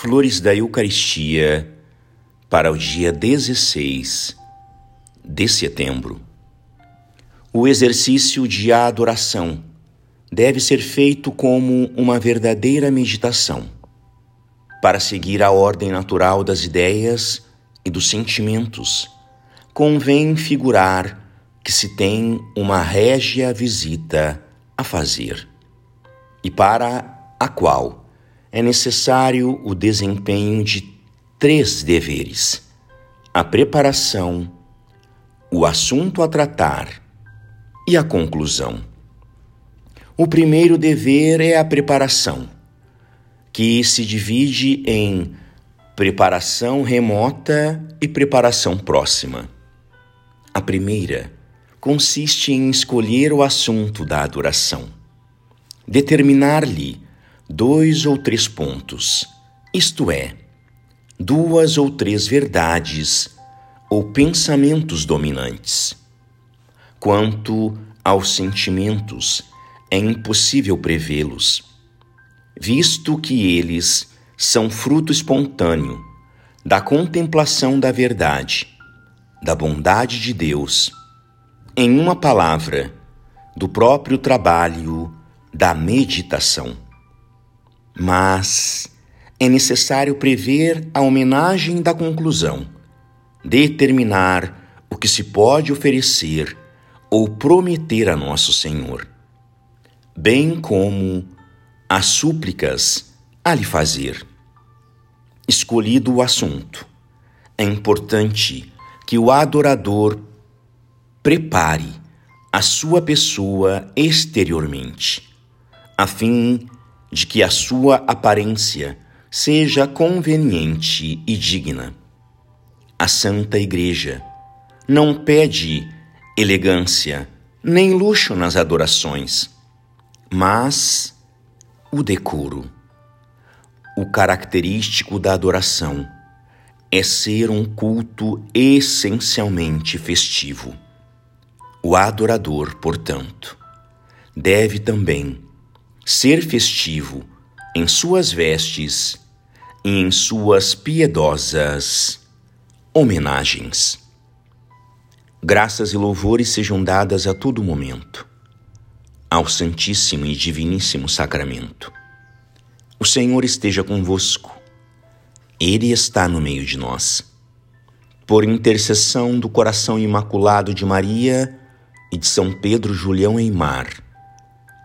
Flores da Eucaristia para o dia 16 de setembro. O exercício de adoração deve ser feito como uma verdadeira meditação, para seguir a ordem natural das ideias e dos sentimentos. Convém figurar que se tem uma régia visita a fazer e para a qual é necessário o desempenho de três deveres: a preparação, o assunto a tratar e a conclusão. O primeiro dever é a preparação, que se divide em preparação remota e preparação próxima. A primeira consiste em escolher o assunto da adoração, determinar-lhe dois ou três pontos, isto é, duas ou três verdades ou pensamentos dominantes. Quanto aos sentimentos, é impossível prevê-los, visto que eles são fruto espontâneo da contemplação da verdade, da bondade de Deus, em uma palavra, do próprio trabalho da meditação mas é necessário prever a homenagem da conclusão, determinar o que se pode oferecer ou prometer a Nosso Senhor, bem como as súplicas a lhe fazer. Escolhido o assunto, é importante que o adorador prepare a sua pessoa exteriormente, a fim de que a sua aparência seja conveniente e digna. A Santa Igreja não pede elegância nem luxo nas adorações, mas o decoro. O característico da adoração é ser um culto essencialmente festivo. O adorador, portanto, deve também ser festivo em suas vestes e em suas piedosas homenagens. Graças e louvores sejam dadas a todo momento ao Santíssimo e Diviníssimo Sacramento. O Senhor esteja convosco, Ele está no meio de nós. Por intercessão do coração imaculado de Maria e de São Pedro Julião Eimar,